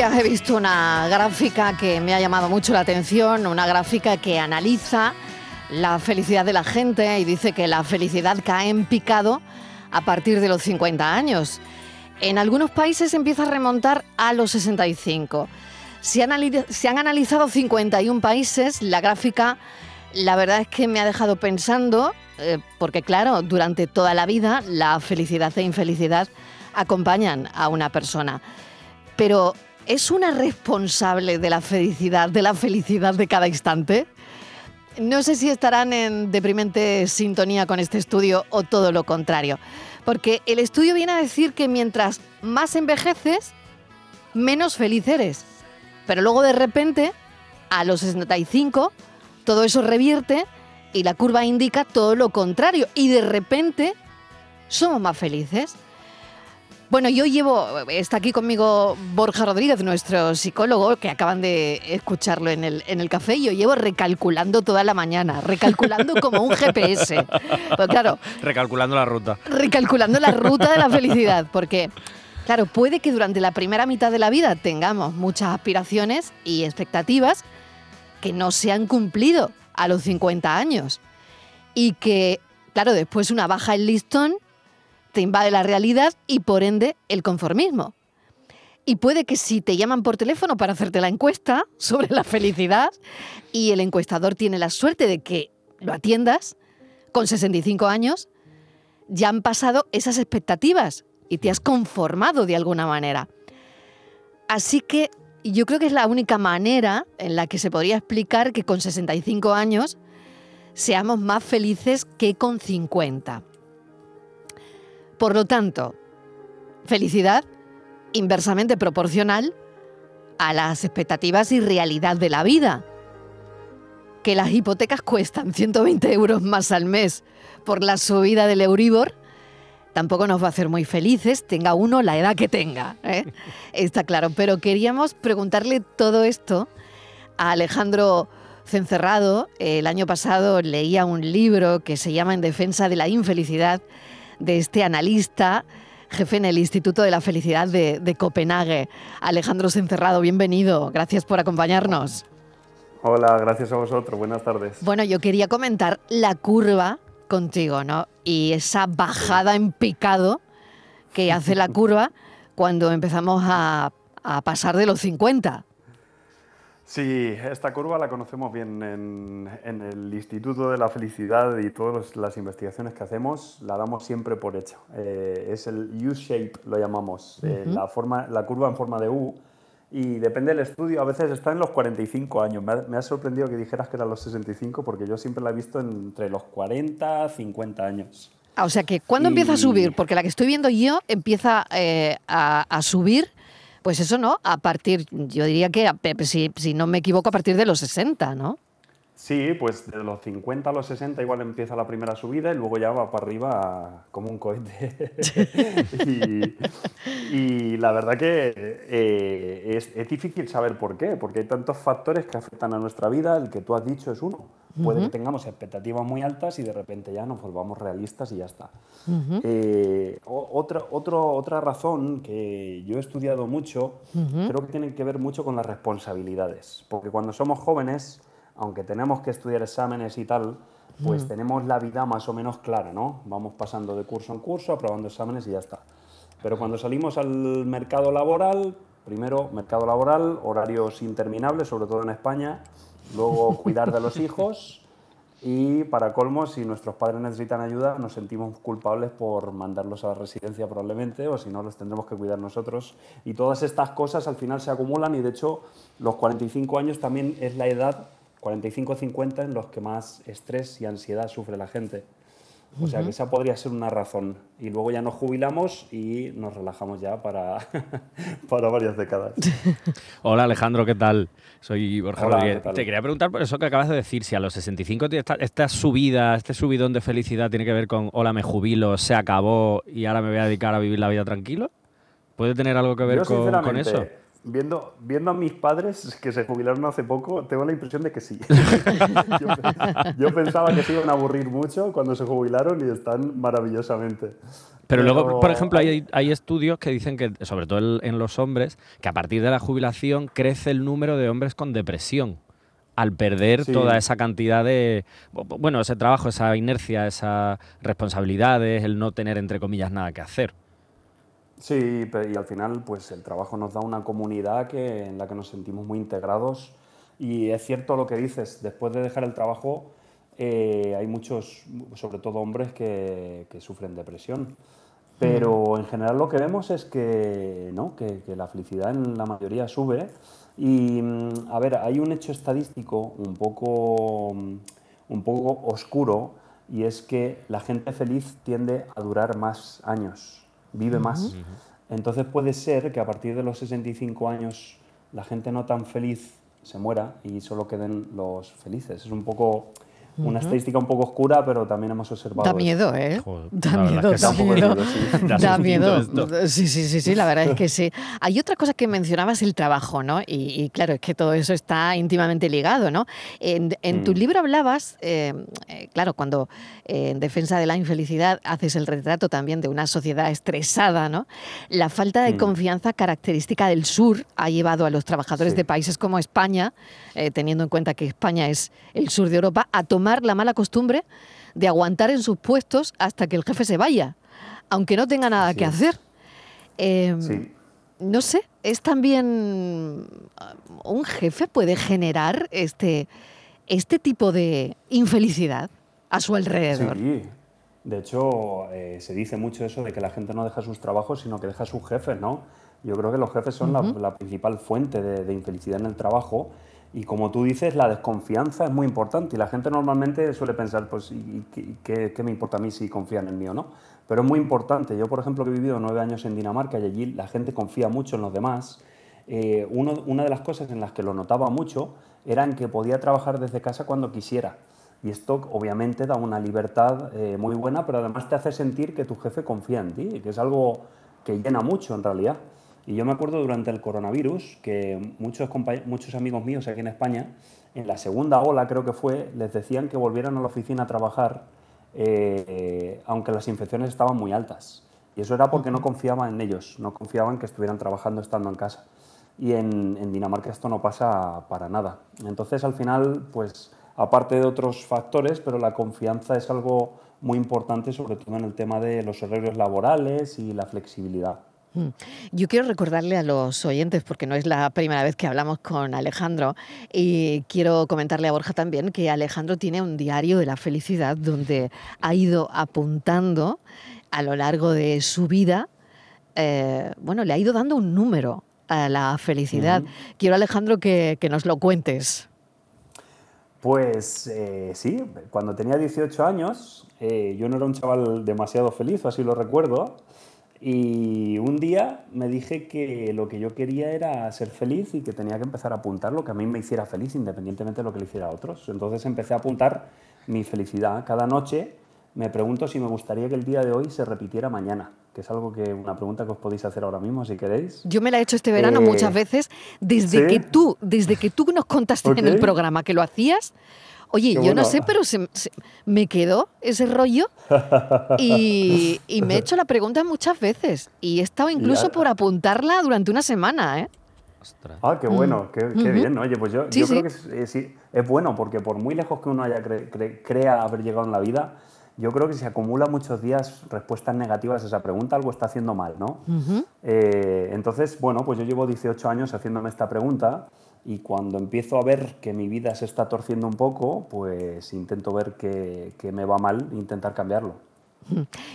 He visto una gráfica que me ha llamado mucho la atención, una gráfica que analiza la felicidad de la gente y dice que la felicidad cae en picado a partir de los 50 años. En algunos países empieza a remontar a los 65. Se han, se han analizado 51 países, la gráfica la verdad es que me ha dejado pensando, eh, porque claro, durante toda la vida la felicidad e infelicidad acompañan a una persona pero ¿es una responsable de la felicidad, de la felicidad de cada instante? No sé si estarán en deprimente sintonía con este estudio o todo lo contrario, porque el estudio viene a decir que mientras más envejeces, menos feliz eres. Pero luego de repente, a los 65, todo eso revierte y la curva indica todo lo contrario. Y de repente somos más felices. Bueno, yo llevo, está aquí conmigo Borja Rodríguez, nuestro psicólogo, que acaban de escucharlo en el, en el café, yo llevo recalculando toda la mañana, recalculando como un GPS. Pues claro. Recalculando la ruta. Recalculando la ruta de la felicidad, porque, claro, puede que durante la primera mitad de la vida tengamos muchas aspiraciones y expectativas que no se han cumplido a los 50 años. Y que, claro, después una baja el listón te invade la realidad y por ende el conformismo. Y puede que si te llaman por teléfono para hacerte la encuesta sobre la felicidad y el encuestador tiene la suerte de que lo atiendas con 65 años, ya han pasado esas expectativas y te has conformado de alguna manera. Así que yo creo que es la única manera en la que se podría explicar que con 65 años seamos más felices que con 50. Por lo tanto, felicidad inversamente proporcional a las expectativas y realidad de la vida. Que las hipotecas cuestan 120 euros más al mes por la subida del Euribor, tampoco nos va a hacer muy felices, tenga uno la edad que tenga. ¿eh? Está claro. Pero queríamos preguntarle todo esto a Alejandro Cencerrado. El año pasado leía un libro que se llama En defensa de la infelicidad de este analista, jefe en el Instituto de la Felicidad de, Copenhague. Alejandro Sencerrado, bienvenido. Gracias por acompañarnos. Hola, gracias a vosotros. Buenas tardes. Bueno, yo quería comentar la curva contigo, ¿no? Y esa bajada en picado que hace la curva cuando empezamos a, a pasar de los 50. Sí, esta curva la conocemos bien en, el Instituto de la Felicidad y todas las investigaciones que hacemos la damos siempre por hecho. Eh, es el U-shape, lo llamamos, eh, la, forma, la curva en forma de U. Y depende del estudio, a veces está en los 45 años. Me ha, me ha sorprendido que dijeras que era los 65 porque yo siempre la he visto entre los 40 y 50 años. Ah, o sea que, ¿cuándo empieza a subir? Porque la que estoy viendo yo empieza eh, a, subir, pues eso, ¿no? A partir, yo diría que, si, si no me equivoco, a partir de los 60, ¿no? Sí, pues de los 50 a los 60 igual empieza la primera subida y luego ya va para arriba como un cohete. y, la verdad que eh, es, difícil saber por qué, porque hay tantos factores que afectan a nuestra vida, el que tú has dicho es uno. Puede que tengamos expectativas muy altas y de repente ya nos volvamos realistas y ya está. Eh, otra, otra razón que yo he estudiado mucho, creo que tiene que ver mucho con las responsabilidades, porque cuando somos jóvenes aunque tenemos que estudiar exámenes y tal, pues mm. tenemos la vida más o menos clara, ¿no? Vamos pasando de curso en curso, aprobando exámenes y ya está. Pero cuando salimos al mercado laboral, primero mercado laboral, horarios interminables, sobre todo en España, luego cuidar de los hijos y para colmo, si nuestros padres necesitan ayuda, nos sentimos culpables por mandarlos a la residencia probablemente, o si no, los tendremos que cuidar nosotros. Y todas estas cosas al final se acumulan y de hecho los 45 años también es la edad 45-50 en los que más estrés y ansiedad sufre la gente. O sea que esa podría ser una razón. Y luego ya nos jubilamos y nos relajamos ya para, para varias décadas. Hola Alejandro, ¿qué tal? Soy Borja Rodríguez. Te quería preguntar por eso que acabas de decir, si a los 65 esta, esta subida, este subidón de felicidad tiene que ver con hola, me jubilo, se acabó y ahora me voy a dedicar a vivir la vida tranquilo. ¿Puede tener algo que ver con, con eso? Viendo, viendo a mis padres que se jubilaron hace poco, tengo la impresión de que sí. yo, pensaba que se iban a aburrir mucho cuando se jubilaron y están maravillosamente. Pero, luego, por ejemplo, hay, hay, estudios que dicen que, sobre todo en los hombres, que a partir de la jubilación crece el número de hombres con depresión al perder toda esa cantidad de, bueno, ese trabajo, esa inercia, esas responsabilidades, el no tener, entre comillas, nada que hacer. Sí, y al final pues el trabajo nos da una comunidad que, en la que nos sentimos muy integrados y es cierto lo que dices, después de dejar el trabajo eh, hay muchos, sobre todo hombres, que, sufren depresión. Pero en general lo que vemos es que, ¿no? que, la felicidad en la mayoría sube. Y mm, a ver, hay un hecho estadístico un poco, mm, un poco oscuro y es que la gente feliz tiende a durar más años vive más. Entonces puede ser que a partir de los 65 años la gente no tan feliz se muera y solo queden los felices. Es un poco una estadística un poco oscura, pero también hemos observado. Da miedo, ¿eh? da miedo, da miedo. Da miedo. Sí, sí, sí, sí, la verdad es que sí. Hay otra cosa que mencionabas, el trabajo, ¿no? Y, claro, es que todo eso está íntimamente ligado, ¿no? En, tu mm. libro hablabas, eh, eh, claro, cuando eh, en defensa de la infelicidad haces el retrato también de una sociedad estresada, ¿no? La falta de mm. confianza característica del sur ha llevado a los trabajadores de países como España, teniendo en cuenta que España es el sur de Europa, a tomar la mala costumbre de aguantar en sus puestos hasta que el jefe se vaya, aunque no tenga nada que hacer. Em, no sé, es también uh, un jefe puede generar este, este tipo de infelicidad a su alrededor. Sí, de hecho eh, se dice mucho eso de que la gente no deja sus trabajos, sino que deja a sus jefes, ¿no? Yo creo que los jefes son la, principal fuente de, de infelicidad en el trabajo y como tú dices, la desconfianza es muy importante y la gente normalmente suele pensar, pues, qué, me importa a mí si confían en mí o no? Pero es muy importante. Yo, por ejemplo, he vivido nueve años en Dinamarca y allí la gente confía mucho en los demás. Eh, una de las cosas en las que lo notaba mucho era en que podía trabajar desde casa cuando quisiera. Y esto obviamente da una libertad eh, muy buena, pero además te hace sentir que tu jefe confía en ti, que es algo que llena mucho en realidad. Y yo me acuerdo durante el coronavirus que muchos, muchos amigos míos aquí en España, en la segunda ola creo que fue, les decían que volvieran a la oficina a trabajar eh, aunque las infecciones estaban muy altas. Y eso era porque no confiaban en ellos, no confiaban que estuvieran trabajando estando en casa. Y en, en Dinamarca esto no pasa para nada. Entonces al final, pues aparte de otros factores, pero la confianza es algo muy importante, sobre todo en el tema de los horarios laborales y la flexibilidad. Mm. Yo quiero recordarle a los oyentes, porque no es la primera vez que hablamos con Alejandro, y quiero comentarle a Borja también que Alejandro tiene un diario de la felicidad donde ha ido apuntando a lo largo de su vida, eh, bueno, le ha ido dando un número a la felicidad. Quiero, Alejandro, que, nos lo cuentes. Pues eh, sí, cuando tenía 18 años, eh, yo no era un chaval demasiado feliz, así lo recuerdo, y un día me dije que lo que yo quería era ser feliz y que tenía que empezar a apuntar lo que a mí me hiciera feliz, independientemente de lo que le hiciera a otros. Entonces empecé a apuntar mi felicidad. Cada noche me pregunto si me gustaría que el día de hoy se repitiera mañana, que es algo que una pregunta que os podéis hacer ahora mismo si queréis. Yo me la he hecho este verano Eh, muchas veces desde ¿sí? que tú, desde que tú nos contaste en el programa que lo hacías. Oye, Qué yo bueno. no sé, pero se- se- me quedó ese rollo y, y me he hecho la pregunta muchas veces y he estado incluso Ya. por apuntarla durante una semana, ¿eh? Ostras. Ah, qué bueno, qué, qué Ujú. bien. Oye, pues yo, Sí, yo sí. creo que es, sí, es bueno porque por muy lejos que uno haya cre- cre- crea haber llegado en la vida, yo creo que si acumula muchos días respuestas negativas a esa pregunta, algo está haciendo mal, ¿no? Eh, entonces, bueno, pues yo llevo 18 años haciéndome esta pregunta y cuando empiezo a ver que mi vida se está torciendo un poco, pues intento ver que, que me va mal e intentar cambiarlo.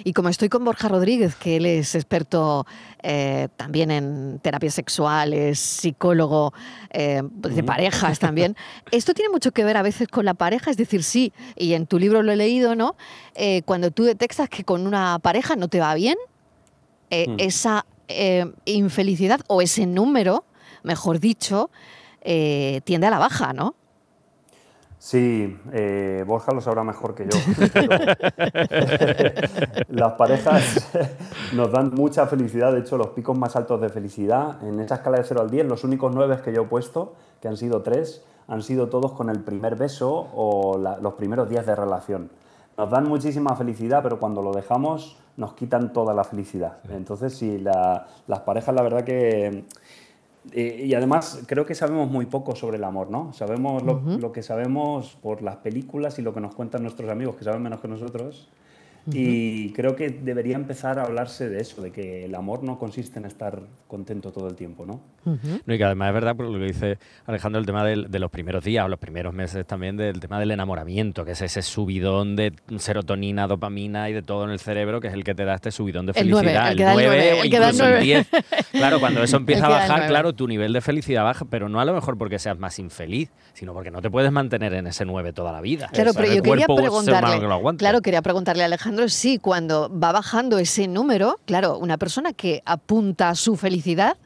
Y como estoy con Borja Rodríguez, que él es experto eh, también en terapias sexuales, psicólogo eh, de parejas también, esto tiene mucho que ver a veces con la pareja, es decir, sí, y en tu libro lo he leído, ¿no? Eh, cuando tú detectas que con una pareja no te va bien, eh, Mm. esa infelicidad o ese número, mejor dicho, tiende a la baja, ¿no? Sí, eh, Borja lo sabrá mejor que yo. Las parejas nos dan mucha felicidad, de hecho los picos más altos de felicidad, en esa escala de 0 al 10, los únicos 9 que yo he puesto, que han sido 3, han sido todos con el primer beso o la- los primeros días de relación. Nos dan muchísima felicidad, pero cuando lo dejamos nos quitan toda la felicidad. Entonces sí, la- las parejas la verdad que... Eh, y además creo que sabemos muy poco sobre el amor, ¿no? Sabemos lo, lo que sabemos por las películas y lo que nos cuentan nuestros amigos, que saben menos que nosotros. Y creo que debería empezar a hablarse de eso, de que el amor no consiste en estar contento todo el tiempo, ¿no? No, y que además es verdad, por lo que dice Alejandro, el tema del- de los primeros días o los primeros meses también, del tema del enamoramiento, que es ese subidón de serotonina, dopamina y de todo en el cerebro, que es el que te da este subidón de felicidad. el que da el nueve, o el que da el incluso el nueve. 10. Claro, cuando eso empieza a bajar, claro, tu nivel de felicidad baja, pero no a lo mejor porque seas más infeliz, sino porque no te puedes mantener en ese 9 toda la vida. Claro, O sea, pero yo quería preguntarle, que claro, quería preguntarle a Alejandro si cuando va bajando ese número, claro, una persona que apunta a su felicidad,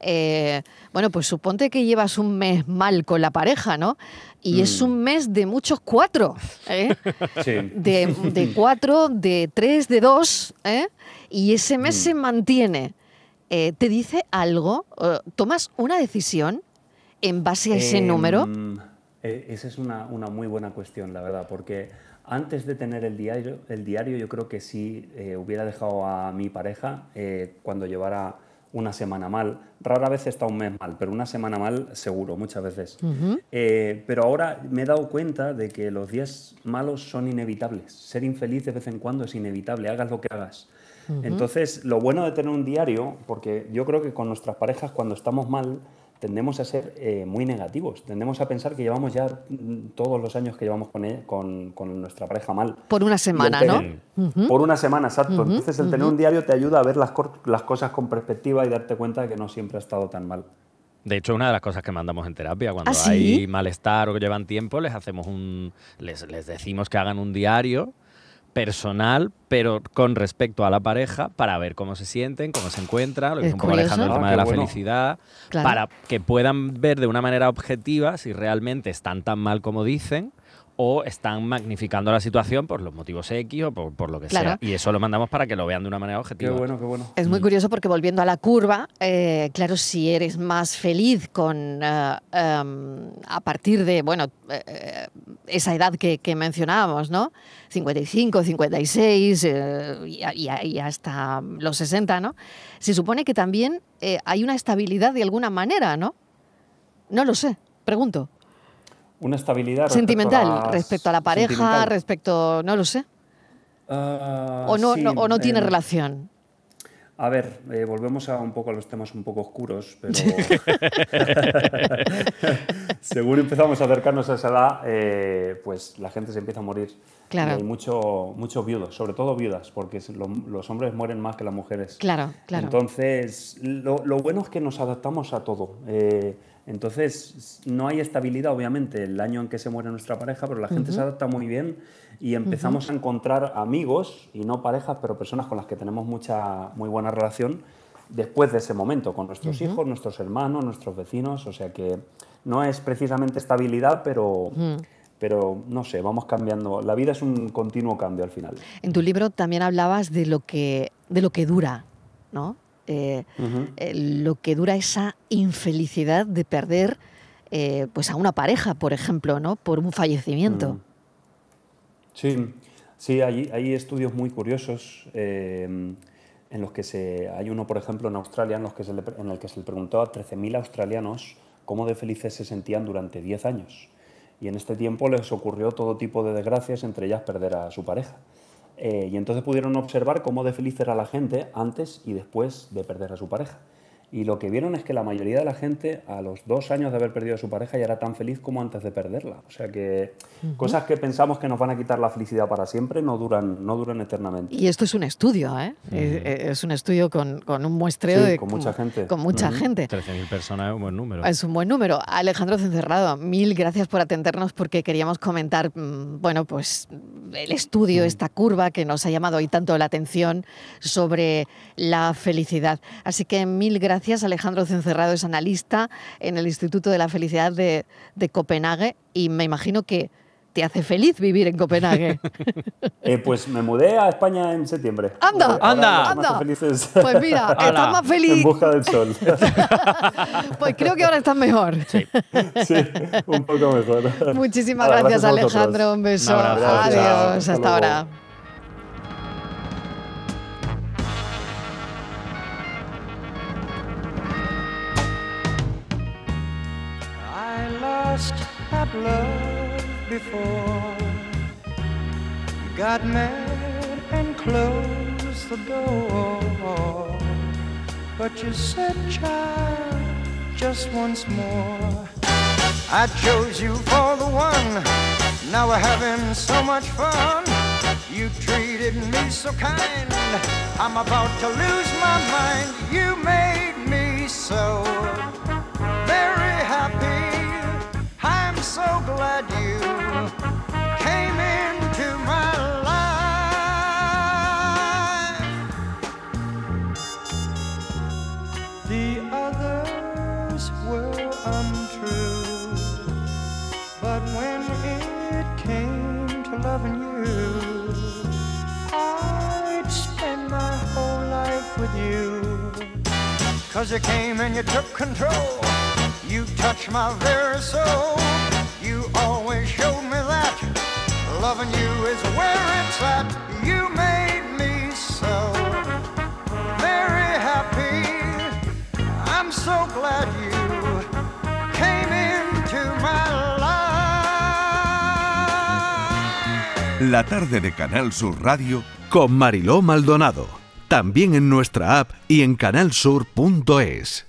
eh, bueno, pues suponte que llevas un mes mal con la pareja, ¿no? Y es Mm. un mes de muchos cuatro, ¿eh? Sí. de, de cuatro, de tres, de dos, ¿eh? y ese mes se mantiene. Eh, ¿Te dice algo? ¿Tomas una decisión en base a ese Em, número? eh, esa es una, una muy buena cuestión, la verdad, porque antes de tener el diario, el diario yo creo que sí eh, hubiera dejado a mi pareja eh, cuando llevara una semana mal. Rara vez está un mes mal, pero una semana mal seguro, muchas veces. Eh, pero ahora me he dado cuenta de que los días malos son inevitables. Ser infeliz de vez en cuando es inevitable, hagas lo que hagas. Entonces, lo bueno de tener un diario, porque yo creo que con nuestras parejas cuando estamos mal tendemos a ser eh, muy negativos, tendemos a pensar que llevamos ya mm, todos los años que llevamos con, él- con, con nuestra pareja mal. Por una semana, ¿no? tener- Por una semana, exacto. Entonces el tener un diario te ayuda a ver las, las cosas con perspectiva y darte cuenta de que no siempre ha estado tan mal. De hecho, una de las cosas que mandamos en terapia, cuando ¿Ah, sí? hay malestar o que llevan tiempo, les hacemos un. Les, les decimos que hagan un diario personal, pero con respecto a la pareja, para ver cómo se sienten, cómo se encuentran, lo que Es un poco curioso. Alejandro, el Ah, tema de la bueno. felicidad, Claro. para que puedan ver de una manera objetiva si realmente están tan mal como dicen o están magnificando la situación por los motivos X o por, por lo que Claro. sea. Y eso lo mandamos para que lo vean de una manera Qué objetiva. bueno, qué bueno. Es muy curioso porque volviendo a la curva, eh, claro, si eres más feliz con eh, em, a partir de, bueno, eh, esa edad que, que mencionábamos, ¿no? 55, 56 eh, y, hasta los 60, ¿no? Se supone que también eh, hay una estabilidad de alguna manera, ¿no? No lo sé, pregunto. Una estabilidad respecto Sentimental, a las- respecto a la pareja, respecto, no lo sé. Ah, O no, sí, no- o no tiene relación. A ver, eh, volvemos a un poco a los temas un poco oscuros, pero según empezamos a acercarnos a esa edad, eh, pues la gente se empieza a morir. Claro. Y hay mucho, muchos viudos, sobre todo viudas, porque lo- los hombres mueren más que las mujeres. Claro, claro. Entonces, lo, lo bueno es que nos adaptamos a todo. Eh, Entonces, no hay estabilidad, obviamente, el año en que se muere nuestra pareja, pero la gente se adapta muy bien y empezamos a encontrar amigos, y no parejas, pero personas con las que tenemos mucha, muy buena relación después de ese momento, con nuestros hijos, nuestros hermanos, nuestros vecinos. O sea que no es precisamente estabilidad, pero pero no sé, vamos cambiando. La vida es un continuo cambio al final. En tu libro también hablabas de lo que, de lo que dura, ¿no? Eh, eh, lo que dura esa infelicidad de perder eh, pues a una pareja, por ejemplo, ¿no? por un fallecimiento. Sí, sí hay, hay, estudios muy curiosos en los que se, hay uno, por ejemplo, en Australia, en, los que en el que se le preguntó a 13.000 australianos cómo de felices se sentían durante 10 años y en este tiempo les ocurrió todo tipo de desgracias, entre ellas perder a su pareja. Eh, y entonces pudieron observar cómo de feliz era la gente antes y después de perder a su pareja. Y lo que vieron es que la mayoría de la gente a los dos años de haber perdido a su pareja ya era tan feliz como antes de perderla. O sea que cosas que pensamos que nos van a quitar la felicidad para siempre no duran, no duran eternamente. Y esto es un estudio, ¿eh? Es un estudio con, con un muestreo de... Con mucha gente. Con mucha gente. 13.000 personas es un buen número. Es un buen número. Alejandro Cencerrado, mil gracias por atendernos porque queríamos comentar, mm, bueno, pues el estudio, esta curva que nos ha llamado hoy tanto la atención sobre la felicidad. Así que mil gracias gracias. Alejandro Cencerrado es analista en el Instituto de la Felicidad de, Copenhague y me imagino que te hace feliz vivir en Copenhague. Eh, pues me mudé a España en septiembre. ¡Anda! ¡Anda! ¡Anda! Pues mira, estás más feliz. En busca del sol. pues creo que ahora estás mejor. Sí, sí un poco mejor. Muchísimas gracias, Alejandro. Un beso. Adiós. Hasta, ahora. Must have loved before. Got mad and closed the door. But you said, child, just once more. I chose you for the one. Now we're having so much fun. You treated me so kind. I'm about to lose my mind. You made me so so glad you came into my life. The others were untrue, but when it came to loving you, I'd spend my whole life with you. Cause you came and you took control. You touched my very soul. Always showed me that loving you is where it's at. You made me so very happy. I'm so glad you came into my life. La tarde de Canal Sur Radio con Mariló Maldonado. También en nuestra app y en canalsur.es.